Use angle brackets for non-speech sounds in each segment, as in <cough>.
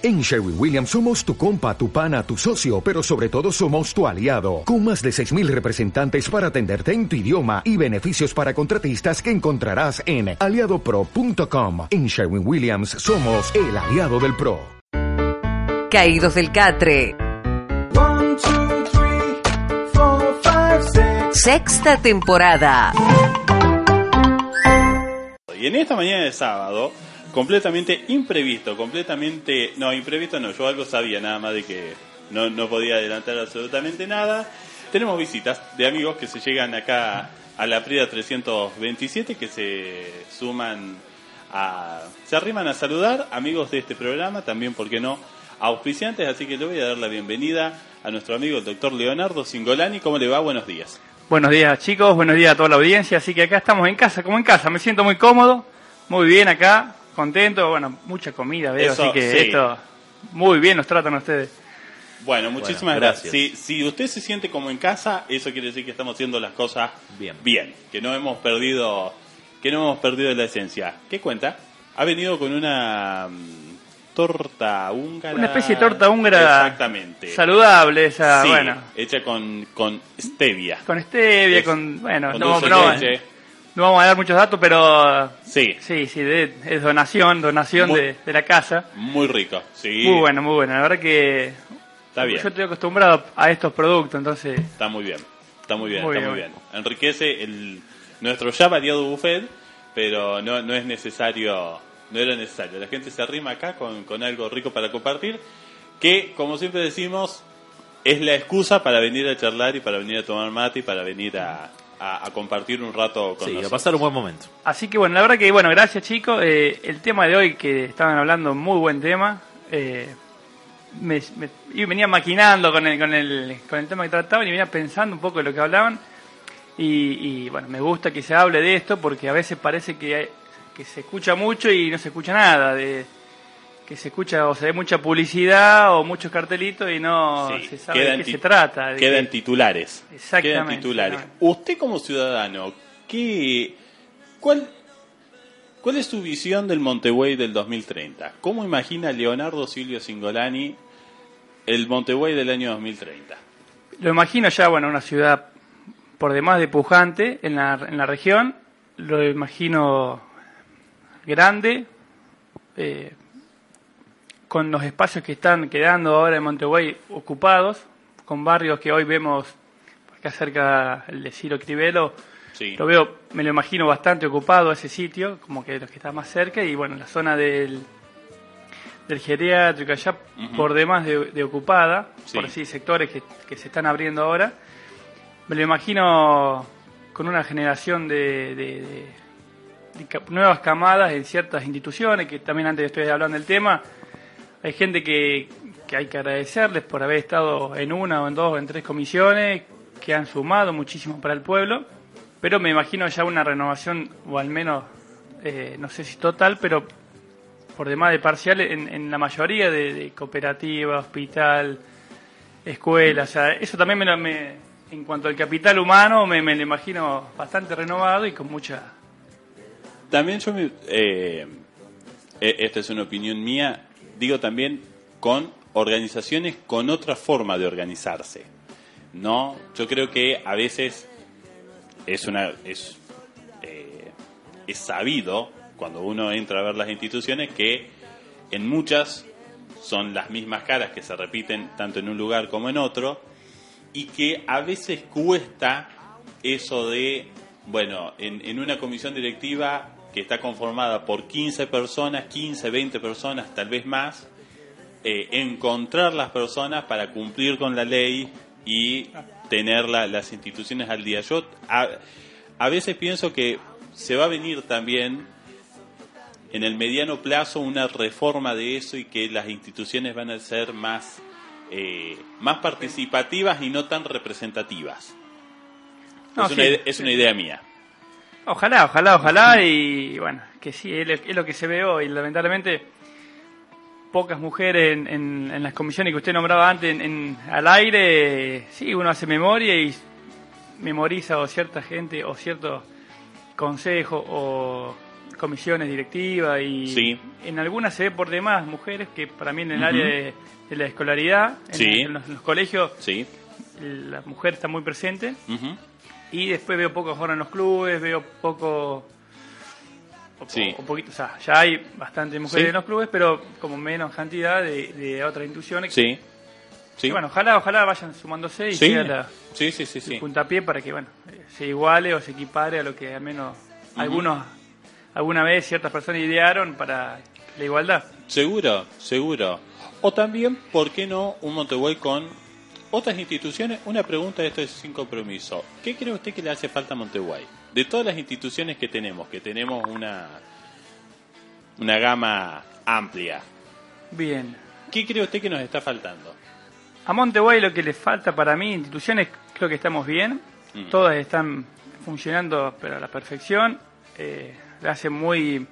En Sherwin Williams somos tu compa, tu pana, tu socio, pero sobre todo somos tu aliado, con más de 6.000 representantes para atenderte en tu idioma y beneficios para contratistas que encontrarás en aliadopro.com. En Sherwin Williams somos el aliado del PRO. Caídos del Catre. One, two, three, four, five, six. Sexta temporada. Y en esta mañana de sábado, completamente imprevisto, completamente... No, imprevisto no, yo algo sabía nada más de que no, no podía adelantar absolutamente nada. Tenemos visitas de amigos que se llegan acá a la Prida 327, que se suman a... Se arriman a saludar, amigos de este programa, también, ¿por qué no?, auspiciantes, así que le voy a dar la bienvenida a nuestro amigo el doctor Leonardo Singolani. ¿Cómo le va? Buenos días. Buenos días chicos, buenos días a toda la audiencia, así que acá estamos en casa, como en casa, me siento muy cómodo, muy bien acá, contento, bueno, mucha comida veo, Eso, así que sí. esto, muy bien nos tratan ustedes. Bueno, muchísimas Bueno, gracias. gracias. Si, si usted se siente como en casa, eso quiere decir que estamos haciendo las cosas Bien. que no hemos perdido, que no hemos perdido la esencia. ¿Qué cuenta? Ha venido con una mm, torta húngara. Una especie de torta húngara Exactamente. saludable, esa, Sí, bueno, hecha con, con stevia. con stevia, Es- con, bueno, con no, dulce no- leche. No vamos a dar muchos datos, pero Sí, sí, sí, de- es donación, donación Muy- de, de la casa. muy rico. Sí, Muy bueno, muy bueno, la verdad que Está bien. yo estoy acostumbrado a estos productos, entonces Está muy bien, está muy bien, Muy está bien, muy bien. Enriquece el, nuestro ya variado buffet, pero no, no es necesario, no era necesario. La gente se arrima acá con, con algo rico para compartir, que como siempre decimos, es la excusa para venir a charlar y para venir a tomar mate y para venir a, a- a compartir un rato con Sí, a nosotros. pasar un buen momento. Así que bueno, la verdad que bueno, gracias chicos. Eh, el tema de hoy que estaban hablando, muy buen tema. Eh, me, me- y venía maquinando con el, con, el, con el tema que trataban y venía pensando un poco de lo que hablaban. Y, y, bueno, me gusta que se hable de esto porque a veces parece que, hay- que se escucha mucho y no se escucha nada. De, que se escucha o se ve mucha publicidad o muchos cartelitos y no Sí, se sabe de qué se trata. de Quedan titulares. Exactamente, Quedan titulares. Usted como ciudadano, ¿qué, cuál, ¿cuál es su visión del Montevideo del 2030? ¿Cómo imagina Leonardo Silvio Singolani el Montevideo del año 2030? Lo imagino ya, bueno, una ciudad por demás de pujante en la, en la región. Lo imagino grande, eh, con los espacios que están quedando ahora en Montevideo ocupados, con barrios que hoy vemos, acá cerca el de Ciro Crivelo, Sí. lo veo, me lo imagino bastante ocupado ese sitio, como que los que está más cerca, y bueno, la zona del, del geriátrico allá por demás de, de ocupada, Sí. por así sectores que, que se están abriendo ahora, me lo imagino con una generación de, de- de- nuevas camadas en ciertas instituciones, que también antes ustedes hablando del tema, hay gente que, que hay que agradecerles por haber estado en una o en dos o en tres comisiones, que han sumado muchísimo para el pueblo, pero me imagino ya una renovación, o al menos, eh, no sé si total, pero por demás de parcial en, en la mayoría de, de cooperativa, hospital, escuela, o sea, eso también me, me- en cuanto al capital humano me, me lo imagino bastante renovado y con mucha... También yo me, eh, eh, esta es una opinión mía, digo también con organizaciones con otra forma de organizarse. No, yo creo que a veces es una es eh, es sabido cuando uno entra a ver las instituciones que en muchas son las mismas caras que se repiten tanto en un lugar como en otro y que a veces cuesta eso de, bueno, en, en una comisión directiva que está conformada por 15 personas, 15, 20 personas, tal vez más, eh, encontrar las personas para cumplir con la ley y tener la- las instituciones al día. Yo a, a veces pienso que se va a venir también en el mediano plazo una reforma de eso y que las instituciones van a ser más, eh, más participativas y no tan representativas. No, es, una, sí. ide- es una idea mía. Ojalá, ojalá, ojalá y bueno, que sí, es lo- que se ve hoy. Lamentablemente, pocas mujeres en, en- en las comisiones que usted nombraba antes en, en- al aire, sí, uno hace memoria y memoriza o cierta gente o ciertos consejos o comisiones directivas y Sí. en algunas se ve por demás mujeres que para mí en el área de, de la escolaridad, en, Sí. los, colegios, Sí. la mujer está muy presente. Y después veo pocos ahora en los clubes, veo poco... o- Sí. o poquito, o sea, ya hay bastante mujeres Sí. en los clubes, pero como menos cantidad de, de otras instituciones. Sí. Sí. bueno, ojalá, ojalá vayan sumándose y sea la, sí, sí, sí, el puntapié para que bueno se iguale o se equipare a lo que al menos algunos alguna vez ciertas personas idearon para la igualdad. Seguro, seguro. O también, ¿por qué no un Montevideo con otras instituciones? Una pregunta, esto es sin compromiso. ¿Qué cree usted que le hace falta a Montevideo? De todas las instituciones que tenemos, que tenemos una, una gama amplia, Bien. ¿qué cree usted que nos está faltando? A Montevideo lo que le falta para mí, instituciones, creo que estamos bien. Mm. Todas están funcionando pero a la perfección. Eh, le hace muy,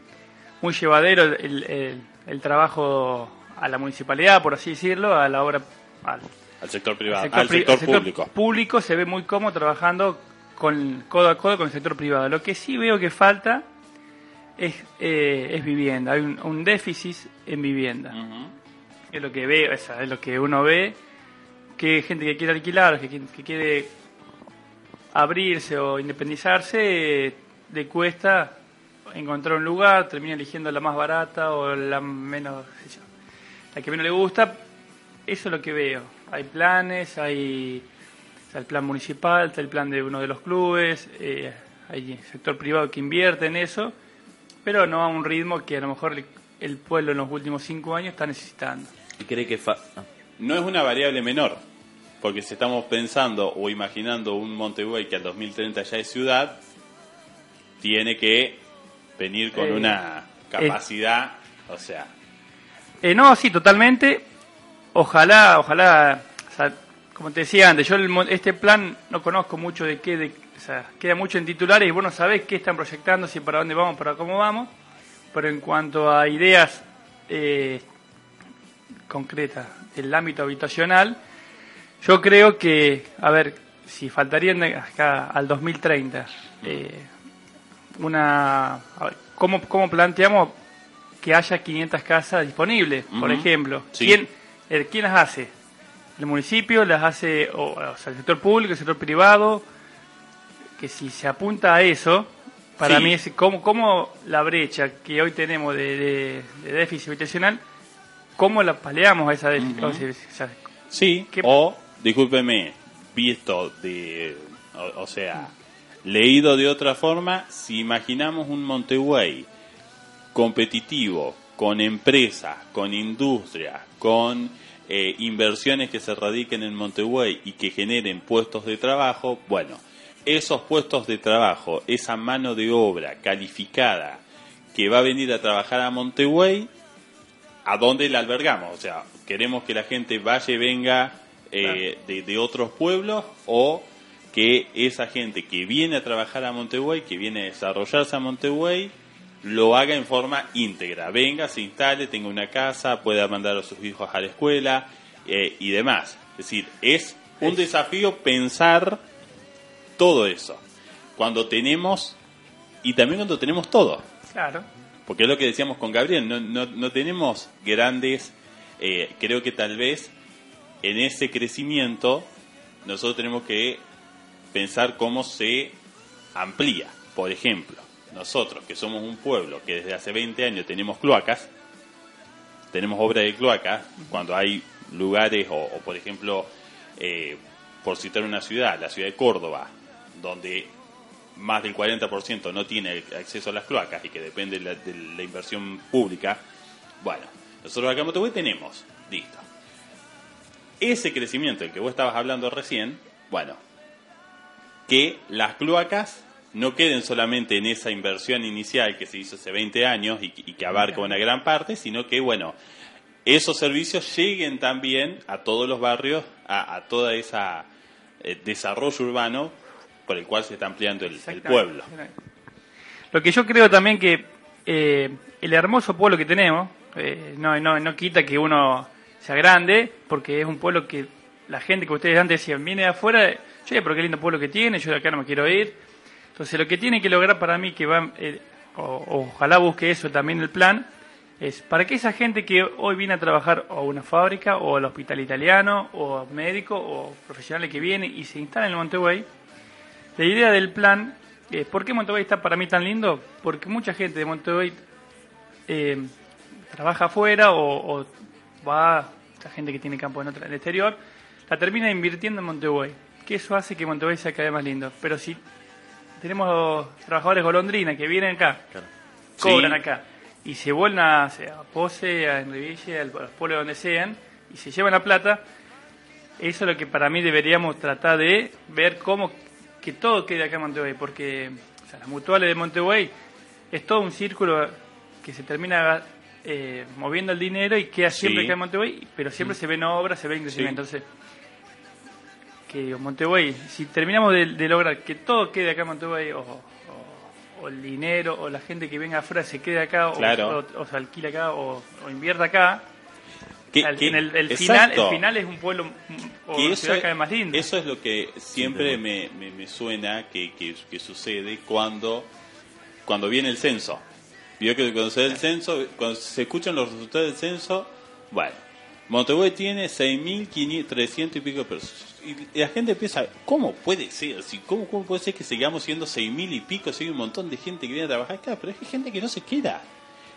muy llevadero el, el- el trabajo a la municipalidad, por así decirlo, a la obra, al, Al sector privado, sector al sector, al sector público. público se ve muy cómodo trabajando con codo a codo con el sector privado. Lo que sí veo que falta es, eh, es vivienda. Hay un, un déficit en vivienda. Es lo que veo, es lo que uno ve. Que gente que quiere alquilar, que, que quiere abrirse o independizarse, eh, le cuesta encontrar un lugar, termina eligiendo la más barata o la menos, la que menos le gusta. Eso es lo que veo. Hay planes, hay está el plan municipal, está el plan de uno de los clubes, eh, hay sector privado que invierte en eso, pero no a un ritmo que a lo mejor el, pueblo en los últimos cinco años está necesitando. ¿Y cree que fa- ah, No es una variable menor, porque si estamos pensando o imaginando un Montevideo que al 2030 ya es ciudad, tiene que venir con Eh, una capacidad, o sea, Eh, no, sí, totalmente. Ojalá, ojalá, o sea, como te decía antes, yo el este plan no conozco mucho de qué, de, o sea, queda mucho en titulares y vos no sabés qué están proyectando, si para dónde vamos, para cómo vamos. Pero en cuanto a ideas eh, concretas del ámbito habitacional, yo creo que, a ver, si faltarían acá al 2030, eh, una, a ver, ¿cómo, ¿cómo planteamos que haya 500 casas disponibles, por ejemplo? Sí. ¿Quién, ¿Quién las hace? ¿El municipio las hace, o, o sea, el sector público, el sector privado? Que si se apunta a eso, para Sí. mí es cómo, cómo la brecha que hoy tenemos de, de- de déficit habitacional, cómo la paleamos a esa déficit. Ujú. o sea, o sea, sí, ¿Qué- o, discúlpeme, visto de, o, o sea, leído de otra forma, si imaginamos un Montevideo competitivo, con empresa, con industria, con eh, inversiones que se radiquen en Montevideo y que generen puestos de trabajo, bueno, esos puestos de trabajo, esa mano de obra calificada que va a venir a trabajar a Montevideo, ¿a dónde la albergamos? O sea, queremos que la gente vaya y venga eh, de, de otros pueblos o que esa gente que viene a trabajar a Montevideo, que viene a desarrollarse a Montevideo, lo haga en forma íntegra. Venga, se instale, tenga una casa, pueda mandar a sus hijos a la escuela eh, y demás. Es decir, es un Es- desafío pensar todo eso. Cuando tenemos, y también cuando tenemos todo. claro. Porque es lo que decíamos con Gabriel, no, no, no tenemos grandes, eh, creo que tal vez en ese crecimiento nosotros tenemos que pensar cómo se amplía. Por ejemplo, nosotros que somos un pueblo que desde hace 20 años tenemos cloacas, tenemos obra de cloacas, cuando hay lugares, o, por ejemplo, eh, por citar una ciudad, la ciudad de Córdoba, donde más del 40% no tiene acceso a las cloacas y que depende de la, de la inversión pública, bueno, nosotros acá en Montevideo tenemos, listo. Ese crecimiento del que vos estabas hablando recién, bueno, que las cloacas no queden solamente en esa inversión inicial que se hizo hace 20 años y, y que abarca una gran parte, sino que, bueno, esos servicios lleguen también a todos los barrios, a, a toda esa eh, desarrollo urbano por el cual se está ampliando el, pueblo. Lo que yo creo también que eh, el hermoso pueblo que tenemos, eh, no, no, no quita que uno sea grande, porque es un pueblo que la gente que ustedes antes decían, viene de afuera, yo pero qué lindo pueblo que tiene, yo de acá no me quiero ir. Entonces lo que tiene que lograr para mí que va, eh, o, ojalá busque eso también el plan, es para que esa gente que hoy viene a trabajar a una fábrica o al hospital italiano o médico o profesionales que vienen y se instalan en Montevideo, la idea del plan es, ¿por qué Montevideo está para mí tan lindo? Porque mucha gente de Montevideo eh, trabaja afuera o, va, esa gente que tiene campo en, otra, en el exterior, la termina invirtiendo en Montevideo, que eso hace que Montevideo sea cada vez más lindo. Pero si tenemos trabajadores golondrina que vienen acá, cobran Sí. acá y se vuelven a, a Pose, a Enreville, al, al pueblo donde sean y se llevan la plata, eso es lo que para mí deberíamos tratar de ver cómo que todo quede acá en Montevideo, porque o sea, las mutuales de Montevideo es todo un círculo que se termina eh, moviendo el dinero y queda siempre Sí. acá en Montevideo, pero siempre se ven obras, se ven crecimiento. Sí. Entonces, que Montevideo, si terminamos de, de lograr que todo quede acá en Montevideo, o, o- o el dinero, o la gente que venga afuera se quede acá, o- Claro. o, o se alquila acá, o, invierta acá, Que- al- que- en el, el final, el exacto. final es un pueblo mm, o Que eso, vez más linda. eso es lo que siempre me, me- me suena que, que- que sucede cuando, cuando viene el censo. Vio que cuando se da el censo, cuando se escuchan los resultados del censo, bueno, Montevideo tiene 6.300 y pico personas. Y la gente piensa, ¿cómo puede ser? Si, ¿cómo, ¿Cómo puede ser que sigamos siendo 6.000 y pico si hay un montón de gente que viene a trabajar acá? Pero es que hay gente que no se queda.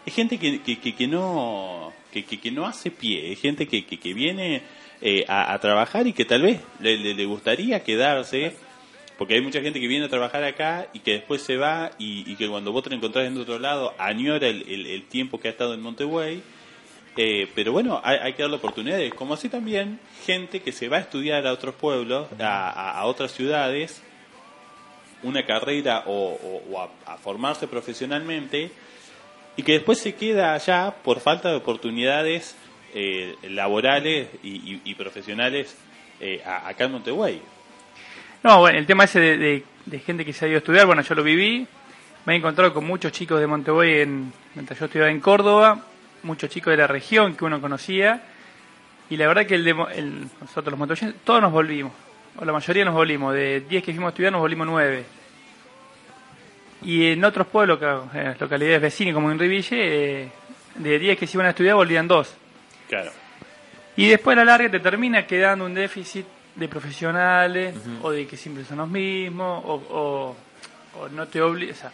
Es gente que, que, que, no que, que, no hace pie, es gente que, que, viene eh, a, trabajar y que tal vez le, le, le gustaría quedarse, porque hay mucha gente que viene a trabajar acá y que después se va y, que cuando vos te encontrás en otro lado añora el, el, el tiempo que ha estado en Montevideo. Eh, pero bueno, hay, hay que darle oportunidades, como así también gente que se va a estudiar a otros pueblos, a, a- a otras ciudades, una carrera o, o- o a, a formarse profesionalmente y que después se queda allá por falta de oportunidades eh, laborales y, y- y profesionales eh, acá en Montevideo. No, bueno, el tema ese de, de- de gente que se ha ido a estudiar, bueno, yo lo viví. Me he encontrado con muchos chicos de Montevideo en, mientras yo estudiaba en Córdoba, muchos chicos de la región que uno conocía. Y la verdad que el de Mo- el- nosotros los montevideanos, todos nos volvimos. O la mayoría nos volvimos. De 10 que fuimos a estudiar, nos volvimos 9. Y en otros pueblos, que- localidades vecinas como en Riville, eh, de 10 que se iban a estudiar, volvían 2. Claro. Y después a la larga te termina quedando un déficit de profesionales, o de que siempre son los mismos, o, o- o no te obliga, o sea,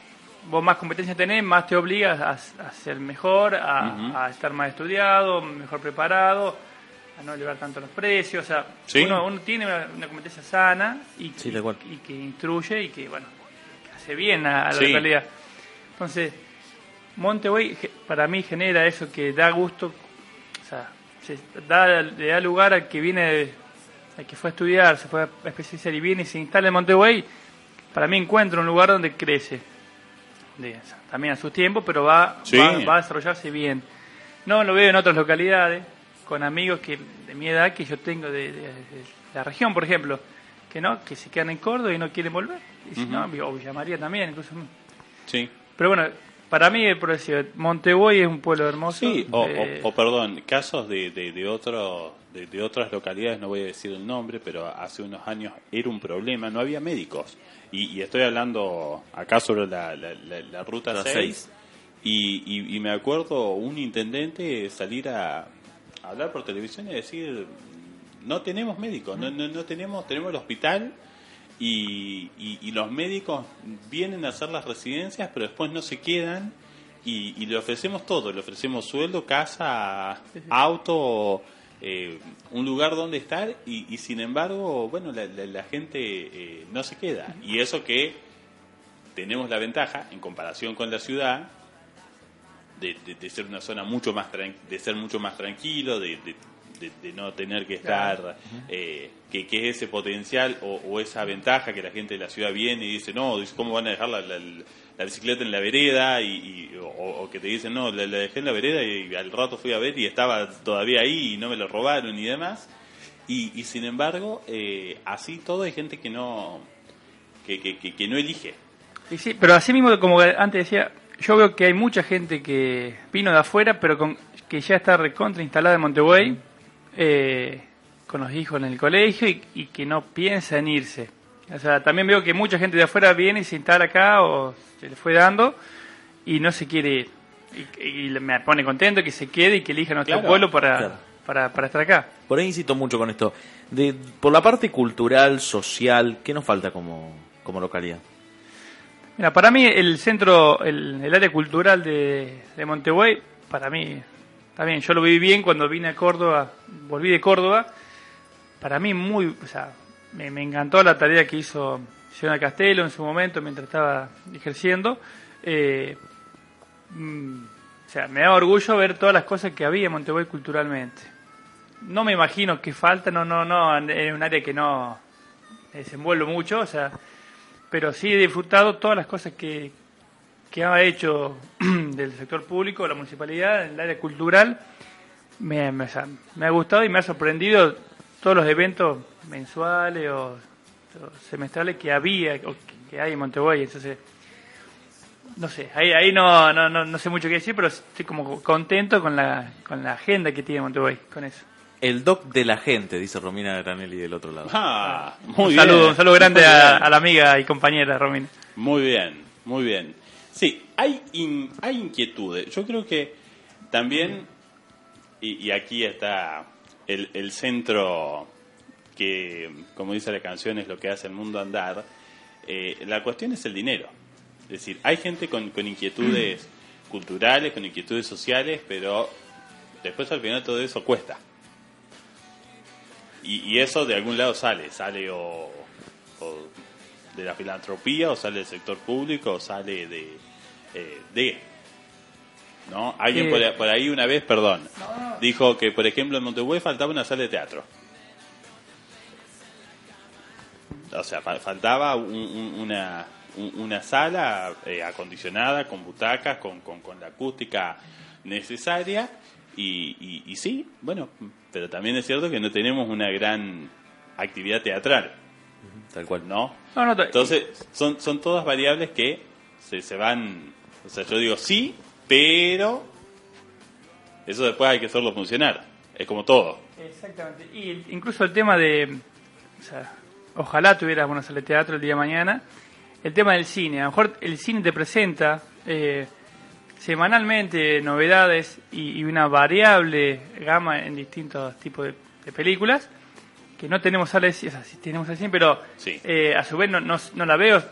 vos más competencia tenés, más te obligas a, a ser mejor, a, estar más estudiado, mejor preparado, a no elevar tanto los precios, o sea, Sí. uno, uno tiene una, una competencia sana y, Sí, y- que instruye y que, bueno, que hace bien a, a la Sí. localidad. Entonces, Montevideo ge- para mí genera eso que da gusto, o sea, se da, le da lugar al que viene, al que fue a estudiar, se fue a especializar y viene y se instala en Montevideo, para mí encuentra un lugar donde crece, de- también a su tiempo, pero va, Sí. va, va a desarrollarse bien. No lo veo en otras localidades, con amigos que de mi edad que yo tengo de, de- de la región, por ejemplo, que no, que se quedan en Córdoba y no quieren volver. Y si no, o Villa María también, incluso. Sí. Pero bueno, para mí, por decir, Montevideo es un pueblo hermoso. Sí, o, eh, o- o, perdón, casos de, de, de, otro, de, de otras localidades, no voy a decir el nombre, pero hace unos años era un problema, no había médicos. Y, y estoy hablando acá sobre la, la, la- la ruta La 6. seis. Y, y, y me acuerdo un intendente salir a, a hablar por televisión y decir, no tenemos médicos, no, no, no tenemos, tenemos el hospital y, y, y los médicos vienen a hacer las residencias, pero después no se quedan y, y le ofrecemos todo, le ofrecemos sueldo, casa, auto, eh, un lugar donde estar y, y sin embargo, bueno, la, la- la gente eh, no se queda. Y eso que tenemos la ventaja en comparación con la ciudad de, de- ser una zona mucho más de ser mucho más tranquilo, de- de- de no tener que estar, eh, que, que ese potencial o, o esa ventaja que la gente de la ciudad viene y dice, no, ¿cómo van a dejar la, la- la bicicleta en la vereda? Y, y- o, o que te dicen, no, la, la dejé en la vereda y al rato fui a ver y estaba todavía ahí y no me lo robaron y demás. Y, y sin embargo, eh, así todo hay gente que no, que, que, que, que no elige. y sí, pero así mismo, como antes decía, yo veo que hay mucha gente que vino de afuera, pero con, que ya está recontra instalada en Montevideo, eh, con los hijos en el colegio y, y que no piensa en irse. O sea, también veo que mucha gente de afuera viene y se instala acá o se le fue dando y no se quiere ir. Y, y me pone contento que se quede y que elija nuestro Claro, pueblo para, claro. para, para estar acá. Por ahí insisto mucho con esto. De, por la parte cultural, social, ¿qué nos falta como, como localidad? Mira, para mí el centro, el, el área cultural de, de Montevideo, para mí, también, yo lo viví bien cuando vine a Córdoba, volví de Córdoba, para mí muy, o sea, me, me encantó la tarea que hizo Fiona Castelo en su momento mientras estaba ejerciendo. Eh, mm, o sea, me da orgullo ver todas las cosas que había en Montevideo culturalmente. No me imagino que falta, no, no, no, es un área que no desenvuelvo mucho, o sea, pero sí he disfrutado todas las cosas que, que ha hecho <clears throat> del sector público, la municipalidad, en el área cultural. Me, me- me ha gustado y me ha sorprendido todos los eventos mensuales o, o semestrales que había o que, que hay en Montevideo. Entonces, no sé, ahí, ahí no, no, no, no sé mucho qué decir, pero estoy como contento con la, con la agenda que tiene Montevideo, con eso. El doc de la gente, dice Romina Granelli del otro lado. Ah, muy un, bien. saludo, un saludo grande Muy a, bien. a la amiga y compañera Romina. Muy bien, muy bien. Sí, hay, in- hay inquietudes. Yo creo que también, y, y aquí está el, el centro que, como dice la canción, es lo que hace el mundo andar, eh, la cuestión es el dinero. Es decir, hay gente con, con inquietudes culturales, con inquietudes sociales, pero después al final todo eso cuesta. Y, y eso de algún lado sale, sale o, o de la filantropía, o sale del sector público, o sale de... eh, de ¿no? Alguien por, ahí- por ahí una vez, perdón, dijo que, por ejemplo, en Montevideo faltaba una sala de teatro. O sea, fa- faltaba un- un- una, un- una sala eh, acondicionada, con butacas, con, con, con la acústica necesaria. Y, y, y sí, bueno, pero también es cierto que no tenemos una gran actividad teatral, Tal cual. ¿no? No, no, Entonces, son, son todas variables que se, se van. O sea, yo digo sí, pero. Eso después hay que hacerlo funcionar. Es como todo. Exactamente. Y incluso el tema de. O sea, ojalá tuvieras una sala de teatro el día de mañana. El tema del cine. A lo mejor el cine te presenta eh, semanalmente novedades y, y una variable gama en distintos tipos de, de películas. Que no tenemos o sea, sí tenemos de cine, pero Sí. eh, a su vez no, no, no la veo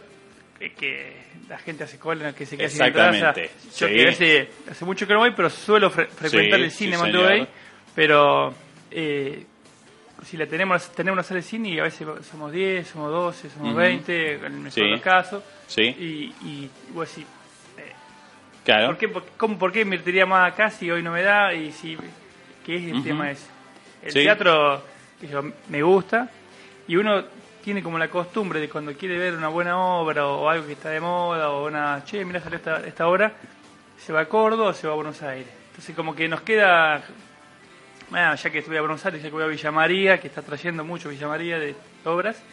eh, que la gente hace cola, que se queda sin Exactamente, yo sí. que hace, hace mucho que no voy, pero suelo fre- frecuentar Sí, el cine sí, en. Pero eh, si la tenemos, tenemos una sala de cine y a veces somos 10, somos 12, somos Ujú. 20, en el mejor casos. Sí, Y, y vos decís, eh, claro. ¿por, qué, por, cómo- por qué invertiría más acá si hoy no me da? Y si, ¿Qué es el Ujú. tema ese? El teatro sé yo, me gusta y uno tiene como la costumbre de cuando quiere ver una buena obra o, algo que está de moda o una, che, mira salió esta, esta obra, se va a Córdoba o se va a Buenos Aires. Entonces como que nos queda, bueno, ya que estuve a Buenos Aires, ya que voy a Villa María, que está trayendo mucho Villa María de obras,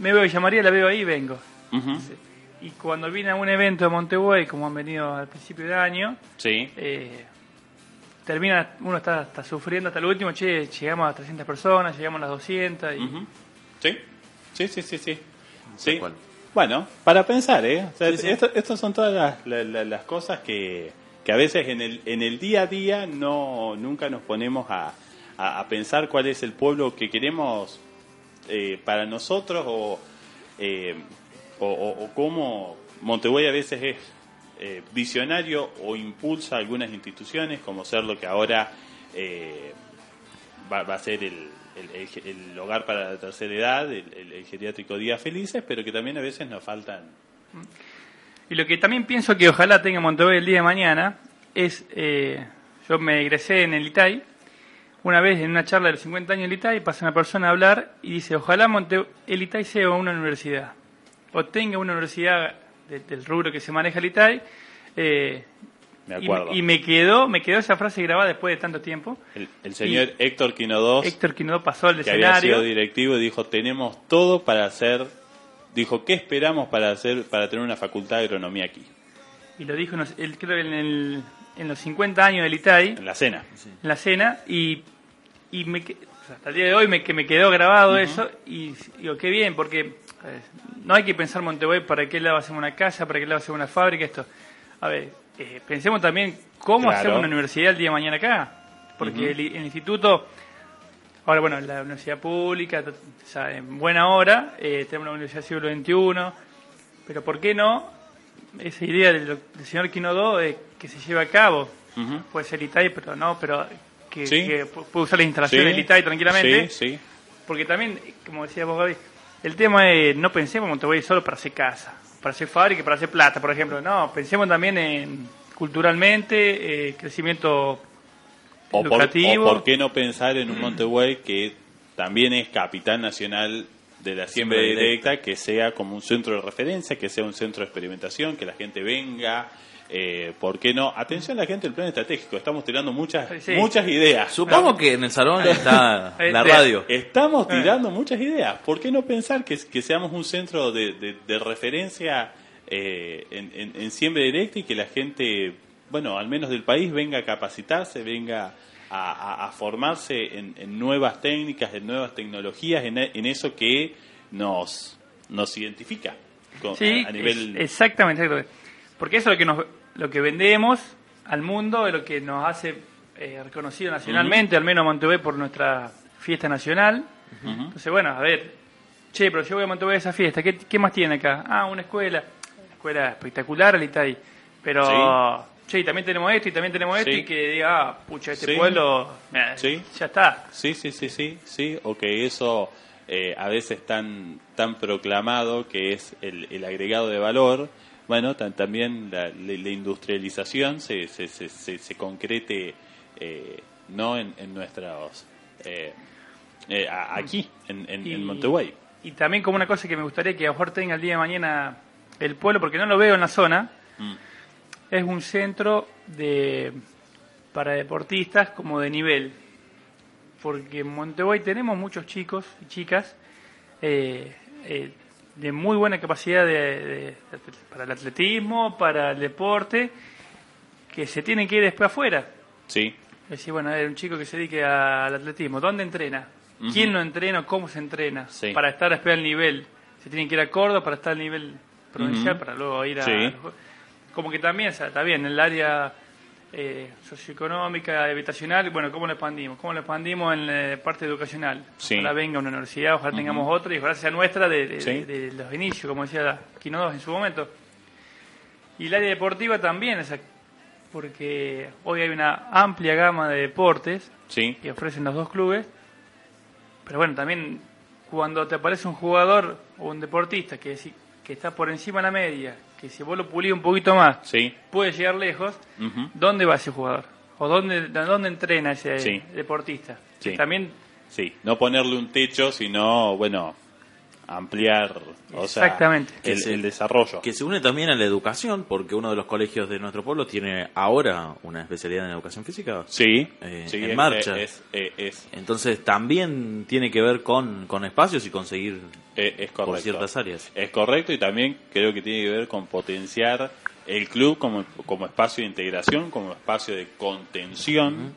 me veo a Villa María, la veo ahí y vengo. Y cuando vine a un evento de Montevideo, como han venido al principio de año, Sí, eh, termina, uno está, está sufriendo hasta el último, che, llegamos a 300 personas, llegamos a las 200 y sí, sí, sí, sí. sí. Bueno, para pensar, ¿eh? O sea, Sí, sí. Esto, estas son todas las, la- la- las cosas que, que a veces en el, en el día a día no nunca nos ponemos a, a- a pensar cuál es el pueblo que queremos eh, para nosotros o, eh, o, o- o cómo Montevideo a veces es eh, visionario o impulsa algunas instituciones, como ser lo que ahora eh, va, a ser el, el- hogar para la tercera edad, el, geriátrico Días Felices, pero que también a veces nos faltan. Y lo que también pienso que ojalá tenga Montevideo el día de mañana es, eh, yo me egresé en el ITAI, una vez en una charla de los 50 años del ITAI pasa una persona a hablar y dice, ojalá Monte el ITAI sea una universidad, o tenga una universidad de- del rubro que se maneja el ITAI. eh, Me y- acuerdo. Y, me quedó me quedó esa frase grabada después de tanto tiempo. El, el señor Héctor Quinodós, Héctor Quinodó pasó al que había escenario. sido directivo, dijo, tenemos todo para hacer, dijo, ¿qué esperamos para hacer para tener una facultad de agronomía aquí? y lo dijo, en los- él creo que en, el- en los 50 años del ITAI, En la cena. en la cena, y, y me, o sea, hasta el día de hoy me, que me quedó grabado eso, y digo, qué bien, porque eh, no hay que pensar Montevideo para qué lado hacemos una casa, para qué lado hacemos una fábrica, esto. a ver, eh, pensemos también cómo Claro. hacemos una universidad el día de mañana acá. Porque el, el instituto, ahora bueno, la universidad pública, o sea, en buena hora, eh, tenemos una universidad siglo XXI, pero ¿por qué no esa idea del, del señor Quinodó eh, que se lleve a cabo? Puede ser ITAI, pero no, pero que, Sí. que pu- puede usar la instalación del ITAI tranquilamente. Sí, sí. Porque también, como decía vos, Gaby, el tema es no pensemos en Montevideo solo para hacer casa, para hacer fábrica, para hacer plata, por ejemplo. No, pensemos también en culturalmente, eh, crecimiento O por, educativo. o por qué no pensar en un Montevideo que también es capital nacional de la siembra Siembra directa, que sea como un centro de referencia, que sea un centro de experimentación, que la gente venga. Eh, ¿Por qué no? Atención a la gente del plan estratégico, estamos tirando muchas, Sí. muchas ideas. Supongo que en el salón está <laughs> la radio. Estamos tirando muchas ideas. ¿Por qué no pensar que, que seamos un centro de, de- de referencia eh, en, en- en siembra directa y que la gente, bueno, al menos del país, venga a capacitarse, venga a, a- a formarse en, en nuevas técnicas, en nuevas tecnologías, en, en eso que nos, nos identifica con- Sí, a, a nivel... exactamente, exactamente. Porque eso es lo que, nos, lo que vendemos al mundo, es lo que nos hace eh, reconocido nacionalmente, al menos Montevideo por nuestra fiesta nacional. Entonces, bueno, a ver, che, pero yo voy a Montevideo a esa fiesta, ¿qué, qué más tiene acá? Ah, una escuela, una escuela espectacular, el Itay. Pero, che, y también tenemos esto y también tenemos esto, Sí. y que diga, ah, pucha, este Sí. pueblo, mira, Sí. ya está. Sí, sí, sí, sí, sí, o que eso eh, a veces tan tan proclamado que es el, el agregado de valor, bueno, también la, la- la industrialización se, se, se, se, se concrete eh, no en, en nuestros eh, eh, a- aquí en, en, en Montevideo. Y también como una cosa que me gustaría que a lo mejor tenga el día de mañana el pueblo, porque no lo veo en la zona, Mm. es un centro de para deportistas como de nivel. Porque en Montevideo tenemos muchos chicos y chicas eh, eh, de muy buena capacidad de, de- para el atletismo, para el deporte, que se tienen que ir después afuera. Sí, Es decir, bueno, hay un chico que se dedique al atletismo. ¿Dónde entrena? ¿Quién lo entrena? ¿Cómo se entrena? Sí. Para estar a esperar el nivel. Se tienen que ir a Córdoba para estar al nivel provincial, para luego ir a... Sí. Como que también, o sea, está bien, en el área eh, socioeconómica, habitacional, bueno, ¿cómo lo expandimos? ¿Cómo lo expandimos en la parte educacional? Sí. Ojalá venga una universidad, ojalá tengamos otra y ojalá sea nuestra de, de- Sí. de- de los inicios, como decía Quino 2 en su momento. Y el área deportiva también, o sea, porque hoy hay una amplia gama de deportes sí, que ofrecen los dos clubes, pero bueno, también cuando te aparece un jugador o un deportista que, que está por encima de la media, que si vos lo pulís un poquito más, sí. puede llegar lejos. ¿dónde va ese jugador? ¿O dónde, dónde entrena ese Sí. deportista? Sí. También, Sí, no ponerle un techo, sino, bueno, ampliar, o sea, Exactamente. el, Que se- el desarrollo. Que se une también a la educación, porque uno de los colegios de nuestro pueblo tiene ahora una especialidad en educación física. Sí, Eh, sí, en es, marcha. Es, es, es, Entonces también tiene que ver con, con espacios y conseguir correcto. por ciertas áreas. Es correcto y también creo que tiene que ver con potenciar el club como, como espacio de integración, como espacio de contención,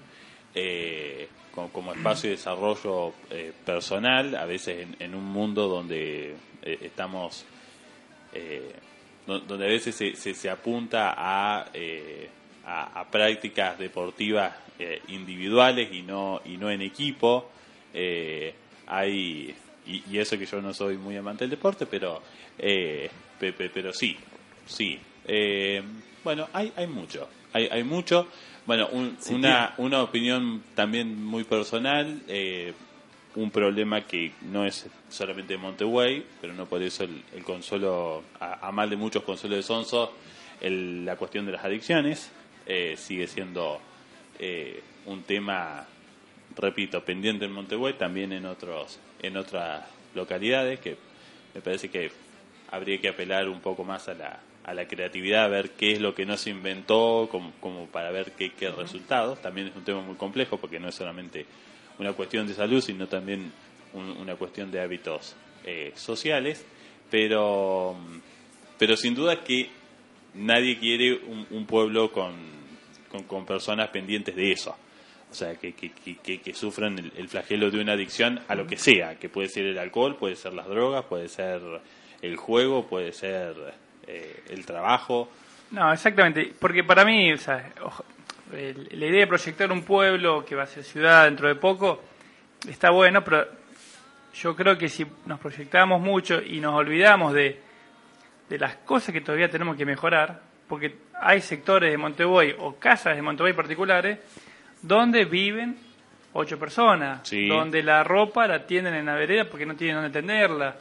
eh, como, espacio de desarrollo eh, personal, a veces en, en un mundo donde eh, estamos, eh, do- donde a veces se, se, apunta a, eh, a, a prácticas deportivas eh, individuales y no, y no en equipo. Hay y, y eso que yo no soy muy amante del deporte, pero eh, pe- pe- pero sí, sí. Eh, bueno, hay hay mucho, hay hay mucho. Bueno, un- Sí, una una opinión también muy personal. Eh, un problema que no es solamente de Montevideo, pero no por eso el, el consuelo, a, a mal de muchos consuelos de Sonso, el- la cuestión de las adicciones eh, sigue siendo eh, un tema, repito, pendiente en Montevideo, también en otros en otras localidades, que me parece que habría que apelar un poco más a la, a la creatividad, a ver qué es lo que no se inventó, como, como para ver qué, qué resultados. También es un tema muy complejo porque no es solamente una cuestión de salud, sino también un- una cuestión de hábitos eh, sociales. Pero, pero sin duda que nadie quiere un, un pueblo con, con, con personas pendientes de eso. O sea, que, que, que, que- que sufran el, el flagelo de una adicción a lo que sea, que puede ser el alcohol, puede ser las drogas, puede ser el juego, puede ser eh, el trabajo. No, exactamente, porque para mí, o sea, ojo, el- la idea de proyectar un pueblo que va a ser ciudad dentro de poco está bueno, pero yo creo que si nos proyectamos mucho y nos olvidamos de, de las cosas que todavía tenemos que mejorar, porque hay sectores de Montevideo o casas de Montevideo particulares donde viven ocho personas, Sí. donde la ropa la tienden en la vereda porque no tienen dónde tenderla,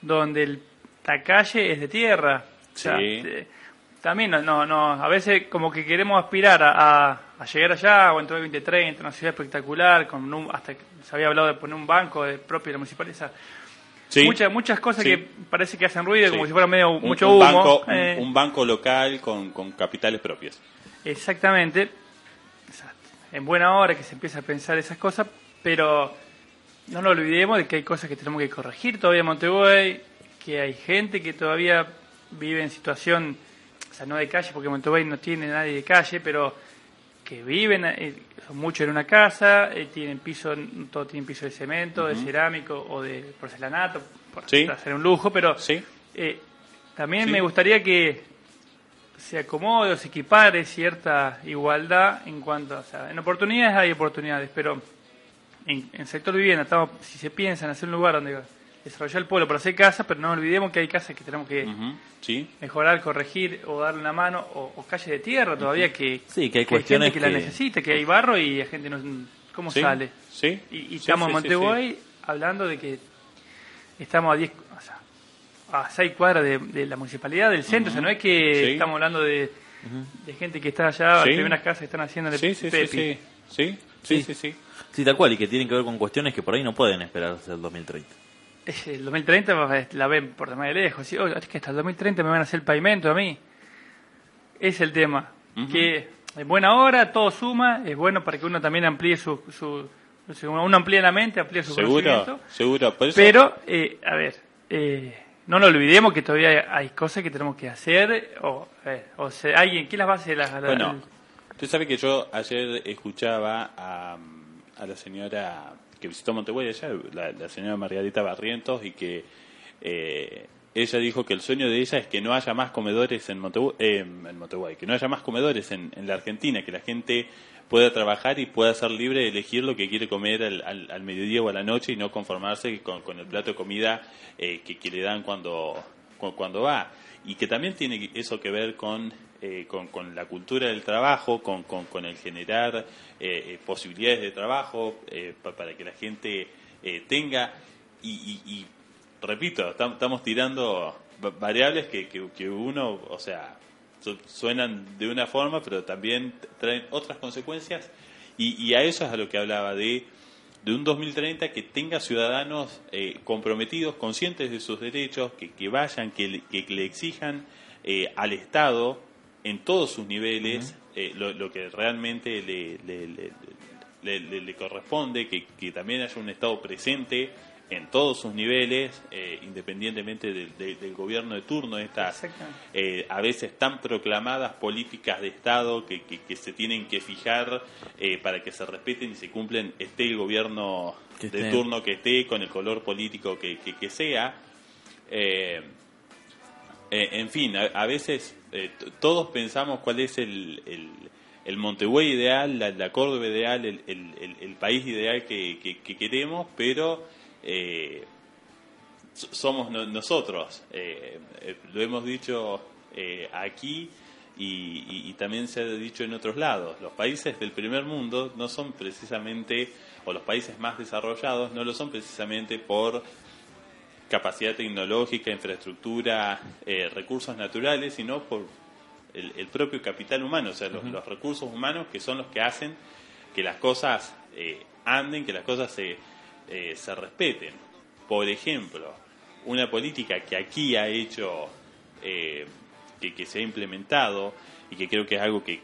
donde el- la calle es de tierra. O sea, Sí. eh, también no, no, no, a veces como que queremos aspirar a, a- a llegar allá o en todo el 2030, una ciudad espectacular, con un- hasta que se había hablado de poner un banco de propio de la municipalidad. Sí. Muchas, muchas cosas Sí. que parece que hacen ruido, Sí. como si fuera medio Un- mucho un humo. Banco, un- eh, un, banco local con, con capitales propios. Exactamente. Exacto. En buena hora que se empieza a pensar esas cosas, pero no nos olvidemos de que hay cosas que tenemos que corregir todavía en Montevideo, que hay gente que todavía vive en situación, o sea, no de calle, porque Montevideo no tiene nadie de calle, pero que viven, eh, son muchos en una casa, eh, tienen piso, todo tienen piso de cemento, de cerámico o de porcelanato, por Sí. hacer un lujo, pero Sí. eh, también Sí. me gustaría que se acomode o se equipare cierta igualdad en cuanto, o sea, en oportunidades hay oportunidades, pero en, en sector vivienda, estamos, si se piensa en hacer un lugar donde desarrollar el pueblo para hacer casas, pero no olvidemos que hay casas que tenemos que Sí. mejorar, corregir o darle una mano, o, o calles de tierra todavía que, Sí, que hay gente cuestiones que, la que- necesita, que hay barro y la gente no, ¿cómo Sí. sale? Sí. Y, y Sí, estamos sí, en sí, sí. Montevideo hablando de que estamos a 10, o sea, a 6 cuadras de, de la municipalidad, del centro, o sea, no es que Sí. estamos hablando de, de gente que está allá, Sí. primeras casas que están haciendo de Sí, sí, sí, Pepi. sí. Sí, sí, sí, sí. Sí, tal cual, y que tienen que ver con cuestiones que por ahí no pueden esperar hasta el 2030. El 2030 la ven por demás de lejos. Oye, es que hasta el 2030 me van a hacer el pavimento a mí. Es el tema. Que en buena hora todo suma, es bueno para que uno también amplíe su... su uno amplía la mente, amplía su Seguro, conocimiento. seguro. Por eso, Pero, eh, a ver, eh, no nos olvidemos que todavía hay cosas que tenemos que hacer. O, eh, o sea, alguien, ¿quién las va a hacer? Las- las- Bueno, usted sabe que yo ayer escuchaba a, a la señora que visitó Montevideo ayer, la, señora Margarita Barrientos, y que eh, ella dijo que el sueño de ella es que no haya más comedores en Montevideo, en Montevideo, que no haya más comedores en, en la Argentina, que la gente pueda trabajar y pueda ser libre de elegir lo que quiere comer al, al- al mediodía o a la noche y no conformarse con, con el plato de comida eh, que, que le dan cuando, cu- cuando va. Y que también tiene eso que ver con, eh, con, la cultura del trabajo, con, con, el generar eh, eh, posibilidades de trabajo eh, pa- para que la gente eh, tenga. Y, y- y, repito, tam- estamos tirando va- variables que, que, que uno, o sea, su- suenan de una forma, pero también traen otras consecuencias. Y, y a eso es a lo que hablaba de de un 2030 que tenga ciudadanos eh, comprometidos, conscientes de sus derechos, que, que vayan, que le, que le exijan eh, al Estado en todos sus niveles eh, lo, lo que realmente le, le- le- le- corresponde, que, que también haya un Estado presente en todos sus niveles, eh, independientemente del, del- del gobierno de turno, estas eh, a veces tan proclamadas políticas de Estado que, que- que se tienen que fijar eh, para que se respeten y se cumplen, esté el gobierno Que de esté. turno que esté, con el color político que, sea. Eh, en fin, a, a veces eh, todos pensamos cuál es el, el, el Montevideo ideal, la, Córdoba ideal, el, el- país ideal que, que- que queremos, pero eh, so- somos no- nosotros. Eh, eh, lo hemos dicho eh, aquí y- y también se ha dicho en otros lados. Los países del primer mundo no son precisamente, o los países más desarrollados, no lo son precisamente por capacidad tecnológica, infraestructura, eh, recursos naturales, sino por el, el propio capital humano, o sea, los, los recursos humanos que son los que hacen que las cosas eh, anden, que las cosas se, eh, se respeten. Por ejemplo, una política que aquí ha hecho, eh, que, que se ha implementado y que creo que es algo que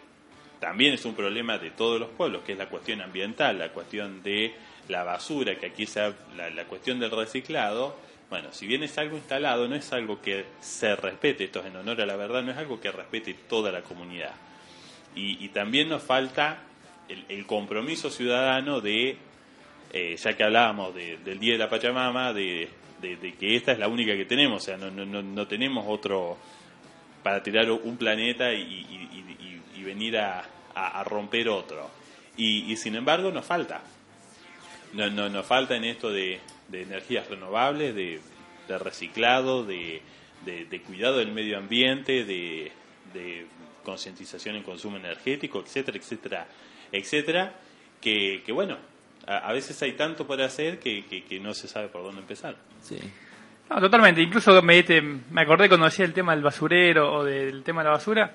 también es un problema de todos los pueblos, que es la cuestión ambiental, la cuestión de la basura, que aquí se ha- la, la cuestión del reciclado. Bueno, si bien es algo instalado, no es algo que se respete, esto es en honor a la verdad, no es algo que respete toda la comunidad. Y, y también nos falta el, el compromiso ciudadano de, eh, ya que hablábamos de- del Día de la Pachamama, de, de- que esta es la única que tenemos, o sea, no, no, no, tenemos otro para tirar un planeta y, y- y- venir a, a- romper otro. Y, y sin embargo nos falta. No, no, nos falta en esto de, de energías renovables, de, de reciclado, de, de- de cuidado del medio ambiente, de, de concientización en consumo energético, etcétera, etcétera, etcétera, que, que bueno, a, a veces hay tanto por hacer que, que- que no se sabe por dónde empezar. Sí. No, totalmente. Incluso me, este, me acordé cuando decía el tema del basurero o del tema de la basura.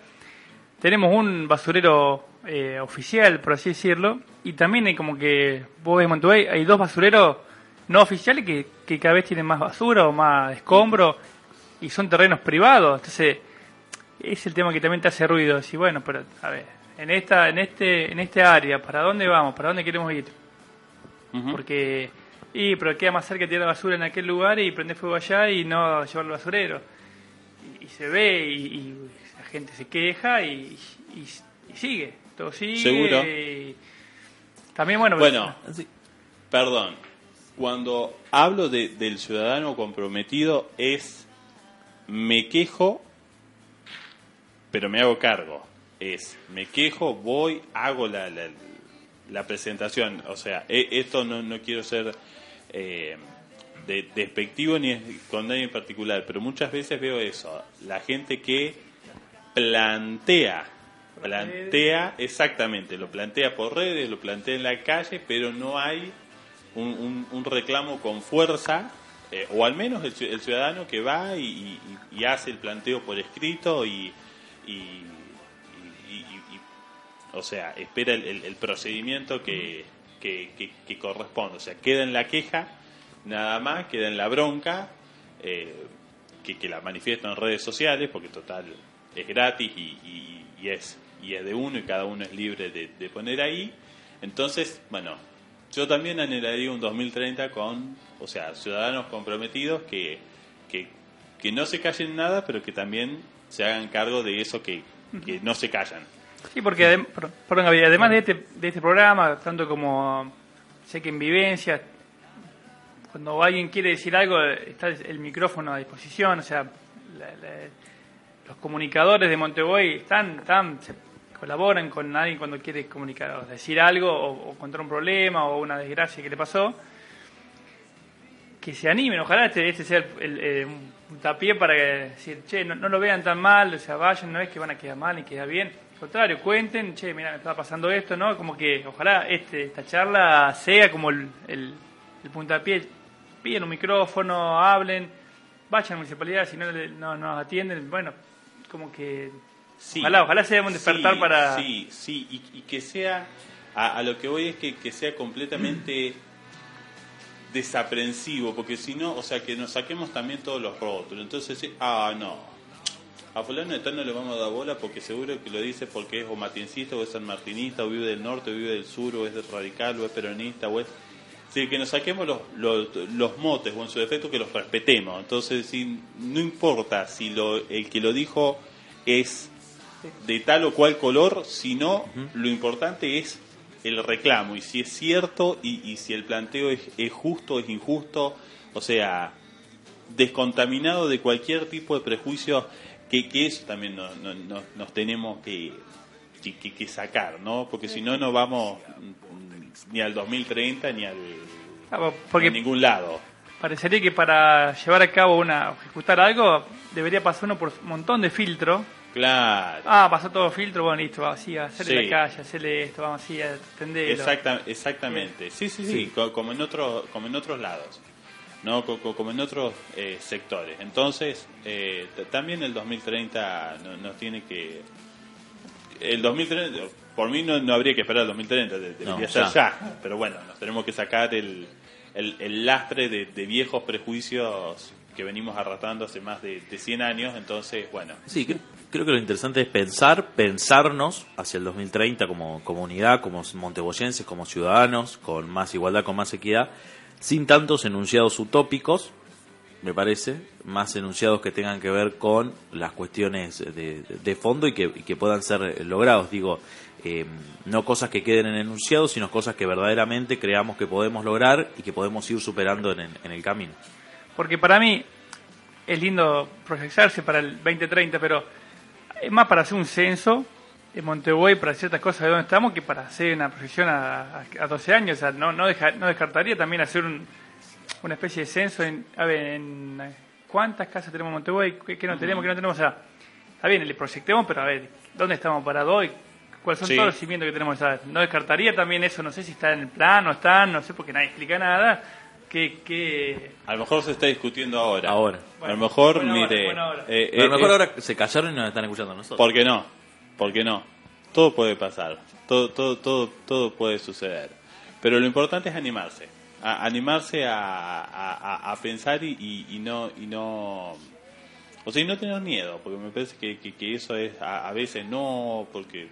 Tenemos un basurero eh, oficial, por así decirlo, y también hay como que, vos ves Montevideo, hay dos basureros no oficiales que, que cada vez tienen más basura o más escombro y son terrenos privados. Entonces, es el tema que también te hace ruido. Decir, bueno, pero a ver, en esta, en este, en este área, ¿para dónde vamos? ¿Para dónde queremos ir? Porque, y, pero queda más cerca tirar basura en aquel lugar y prender fuego allá y no llevarlo al basurero. Y, y se ve y, y la gente se queja y, y- y sigue, todo sigue. Seguro. y también, bueno, Bueno. Perdón, cuando hablo de- del ciudadano comprometido es me quejo, pero me hago cargo. Es me quejo, voy, hago la, la, la presentación. O sea, e- esto no, no quiero ser eh, de- despectivo ni con nadie en particular, pero muchas veces veo eso. La gente que plantea, plantea exactamente, lo plantea por redes, lo plantea en la calle, pero no hay un, un- reclamo con fuerza, eh, o al menos el, ci- el ciudadano que va y, y- hace el planteo por escrito y, y- o sea, espera el, procedimiento que, que, que- corresponde. O sea, queda en la queja, nada más, queda en la bronca, eh, que, que la manifiesta en redes sociales, porque total es gratis y, y- y es, y es de uno y cada uno es libre de, de poner ahí. Entonces, bueno, yo también anhelaría un 2030 con, o sea, ciudadanos comprometidos que, que, que no se callen nada, pero que también se hagan cargo de eso que, que no se callan. Sí, porque adem- perdón, Gabriel, además de este, de este programa, tanto como sé que en Vivencia, cuando alguien quiere decir algo, está el, el micrófono a disposición, o sea, la- la- los comunicadores de Montevideo están, están, se colaboran con alguien cuando quiere comunicar, o decir algo, o, o contar un problema, o una desgracia que le pasó, que se animen, ojalá este, este sea el, el- eh, un puntapié para que decir, che, no, no lo vean tan mal, o sea, vayan, no es que van a quedar mal ni queda bien, al contrario, cuenten, che, mira, me estaba pasando esto, ¿no? Como que ojalá este, esta charla sea como el, puntapié, piden un micrófono, hablen, vayan a la municipalidad, si no, no nos atienden, bueno, como que Sí. ojalá, ojalá sea un despertar Sí, para... Sí, sí, y, y que sea, a, a lo que voy es que, que sea completamente desaprensivo, porque si no, o sea, que nos saquemos también todos los rótulos. Entonces, sí, ah, no, a fulano de tal no le vamos a dar bola porque seguro que lo dice porque es o matiencista o es sanmartinista o vive del norte o vive del sur o es radical o es peronista o es... Sí, que nos saquemos los, los, los motes o en su defecto que los respetemos. Entonces, sí, no importa si lo, el que lo dijo es de tal o cual color, sino lo importante es el reclamo y si es cierto y, y si el planteo es, es justo, es injusto, o sea, descontaminado de cualquier tipo de prejuicio, que, que eso también no- no- no- nos tenemos que, que, que- sacar, ¿no? Porque si no, no vamos mm, ni al 2030 ni al, Ah, porque a ningún lado. Parecería que para llevar a cabo una, ejecutar algo, debería pasar uno por un montón de filtros. Claro. Ah, pasó todo filtro, bueno, listo, vamos así, a hacerle Sí. la calle, hacerle esto, vamos así, a atenderlo. Exacta, exactamente. Sí, sí, sí, co- como en otros como en otros lados. No, Co- co- como en otros eh, sectores. Entonces, eh, también el 2030 no- nos tiene que el 2030 por mí no, no habría que esperar el 2030, de- debería No, ser ya. ya. Pero bueno, nos tenemos que sacar el, el, el lastre de, de viejos prejuicios que venimos arrastrando hace más de, de 100 años. Entonces, bueno, Sí, cre- creo que lo interesante es pensar, pensarnos hacia el 2030 como comunidad, como monteboyenses, como ciudadanos, con más igualdad, con más equidad, sin tantos enunciados utópicos, me parece, más enunciados que tengan que ver con las cuestiones de, de fondo y que, que puedan ser eh, logrados. Digo, eh, no cosas que queden en enunciados, sino cosas que verdaderamente creamos que podemos lograr y que podemos ir superando en en el camino. Porque para mí es lindo proyectarse para el 2030, pero es más para hacer un censo en Montevideo para ciertas cosas de dónde estamos que para hacer una proyección a, a, a 12 años. O sea, no, no, deja- no descartaría también hacer un- una especie de censo en, a ver, en cuántas casas tenemos en Montevideo, qué, qué no tenemos, qué no tenemos. O sea, está bien, le proyectemos, pero a ver, ¿dónde estamos parados hoy? ¿Cuáles son Sí. todos los cimientos que tenemos? ¿sabes? No descartaría también eso, no sé si está en el plan, no está, no sé, porque nadie explica nada. Que, que... A lo mejor se está discutiendo ahora. Ahora. a lo mejor, buena hora, mire. buena hora. eh, a lo eh, mejor eh, ahora se callaron y nos están escuchando a nosotros. ¿Por qué no? ¿Por qué no? Todo puede pasar, todo, todo, todo, todo puede suceder. Pero lo importante es animarse, a- animarse a, a- a- a pensar y, y- y no, y no, o sea, y no tener miedo, porque me parece que, que- que eso es a, a veces no, porque,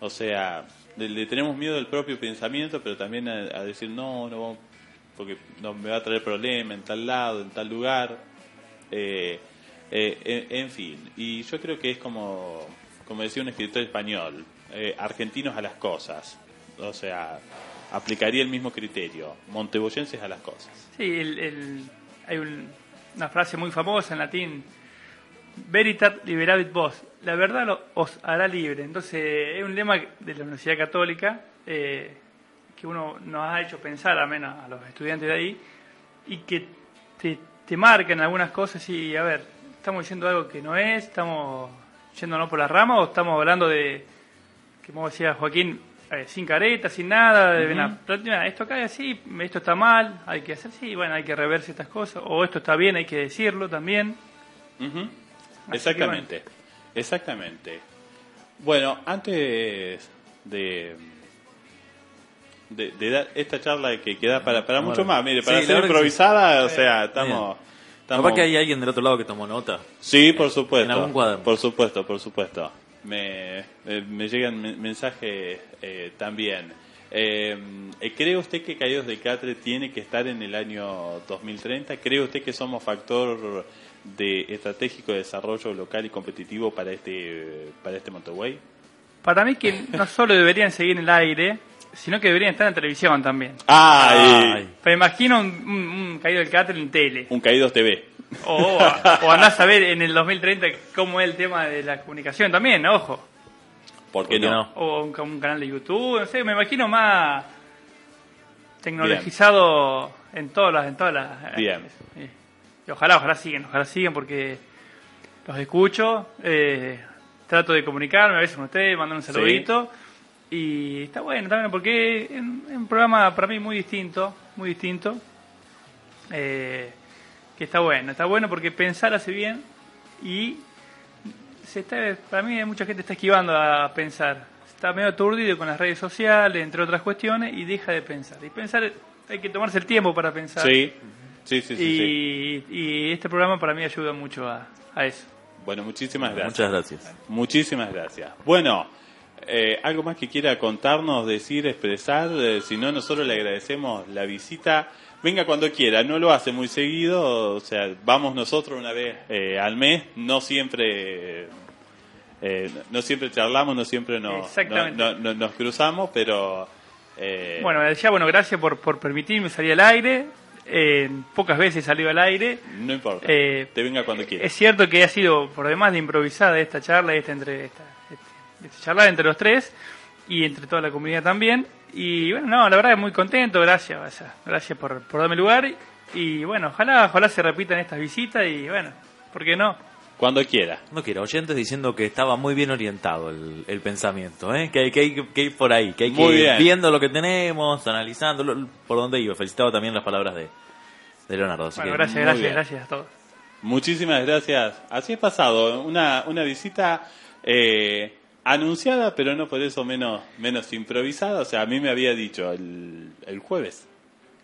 o sea, le, le tenemos miedo al propio pensamiento, pero también a, a decir no, no, vamos, porque no me va a traer problema en tal lado, en tal lugar. Eh, eh, en, fin, y yo creo que es como, como decía un escritor español, eh, argentinos a las cosas. O sea, aplicaría el mismo criterio, monteboyenses a las cosas. Sí, el, el- hay un- una frase muy famosa en latín, Veritat liberavit vos, la verdad os hará libre. Entonces, es un lema de la Universidad Católica eh, que uno nos ha hecho pensar, al menos a los estudiantes de ahí, y que te, te marcan algunas cosas y, a ver, estamos diciendo algo que no es, estamos yéndonos por las ramas o estamos hablando de, que como decía Joaquín, eh, sin careta, sin nada, de una- mira, esto acá es así, esto está mal, hay que hacer sí, bueno, hay que reverse estas cosas, o esto está bien, hay que decirlo también. Que Exactamente, exactamente. Bueno, antes de, de, de dar esta charla que queda para, para mucho más, mire, para Sí, ser improvisada, o sea, estamos... estamos Capaz que hay alguien del otro lado que tomó nota. Sí, por supuesto. En algún cuaderno. Por supuesto, por supuesto. Me, me, me llegan men- mensajes eh, también. Eh, eh, ¿Cree usted que Caídos de Catre tiene que estar en el año 2030? ¿Cree usted que somos factor de estratégico de desarrollo local y competitivo para este para este motorway? Para mí que no solo deberían seguir en el aire, sino que deberían estar en televisión también. ¡Ay! Ay. Pero imagino un, un- un caído del cáter en tele. Un Caídos TV. O, o andás a ver en el 2030 cómo es el tema de la comunicación también, ojo. ¿Por qué ¿Por qué no? no? O un, un canal de YouTube, no sé, me imagino más tecnologizado en todas las... En todas las Bien. eh, y ojalá, ojalá sigan, ojalá sigan porque los escucho, eh, trato de comunicarme a veces con ustedes, mandar un Sí. saludito. Y está bueno también porque es un programa para mí muy distinto, muy distinto. Eh, que está bueno, está bueno porque pensar hace bien y se está, para mí mucha gente está esquivando a pensar. Está medio aturdido con las redes sociales, entre otras cuestiones, y deja de pensar. Y pensar, hay que tomarse el tiempo para pensar. Sí, sí, sí, sí. sí. y, y este programa para mí ayuda mucho a, a eso. Bueno, muchísimas gracias. Muchas gracias. Muchísimas gracias. Bueno, eh, algo más que quiera contarnos, decir, expresar, eh, si no, nosotros le agradecemos la visita. Venga cuando quiera, no lo hace muy seguido, o sea, vamos nosotros una vez eh, al mes, no siempre eh, no siempre charlamos, no siempre nos, no- no- no- nos cruzamos, pero... eh, Bueno, decía, bueno, gracias por, por permitirme salir al aire. Eh, pocas veces he salido al aire. no importa, eh, te venga cuando quiera. Es cierto que ha sido, por demás de improvisada esta charla, esta, entre, esta, este- esta charla entre los tres y entre toda la comunidad también. Y bueno, no, la verdad muy contento, gracias, vaya, gracias por, por darme lugar. Y bueno, ojalá, ojalá se repitan estas visitas y bueno, ¿por qué no? Cuando quiera. No quiero oyentes diciendo que estaba muy bien orientado el, el pensamiento, ¿eh? que, hay, que, hay que ir por ahí, que hay que Muy ir bien. viendo lo que tenemos, analizando por dónde iba. Felicitaba también las palabras de, de Leonardo. Así Bueno, que, gracias, gracias, bien. gracias a todos. Muchísimas gracias. Así es pasado, una, una visita eh, anunciada, pero no por eso menos, menos improvisada. O sea, a mí me había dicho el, el jueves.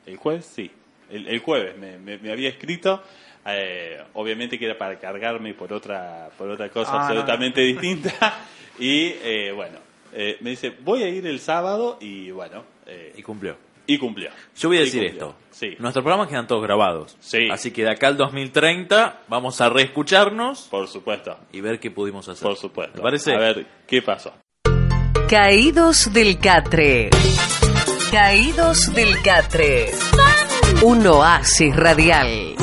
¿El jueves? Sí. El, el jueves me, me- me había escrito. eh, obviamente que era para cargarme por otra, por otra cosa Ah, no, absolutamente distinta. <laughs> Y eh, bueno, eh, me dice, voy a ir el sábado y bueno, eh, y cumplió. Y cumplió. Yo voy a decir esto. Sí, Nuestros programas quedan todos grabados. Sí. Así que de acá al 2030 vamos a reescucharnos por supuesto. y ver qué pudimos hacer. Por supuesto. ¿Me parece? A ver, ¿qué pasó? Caídos del Catre. Caídos del Catre. Un oasis radial.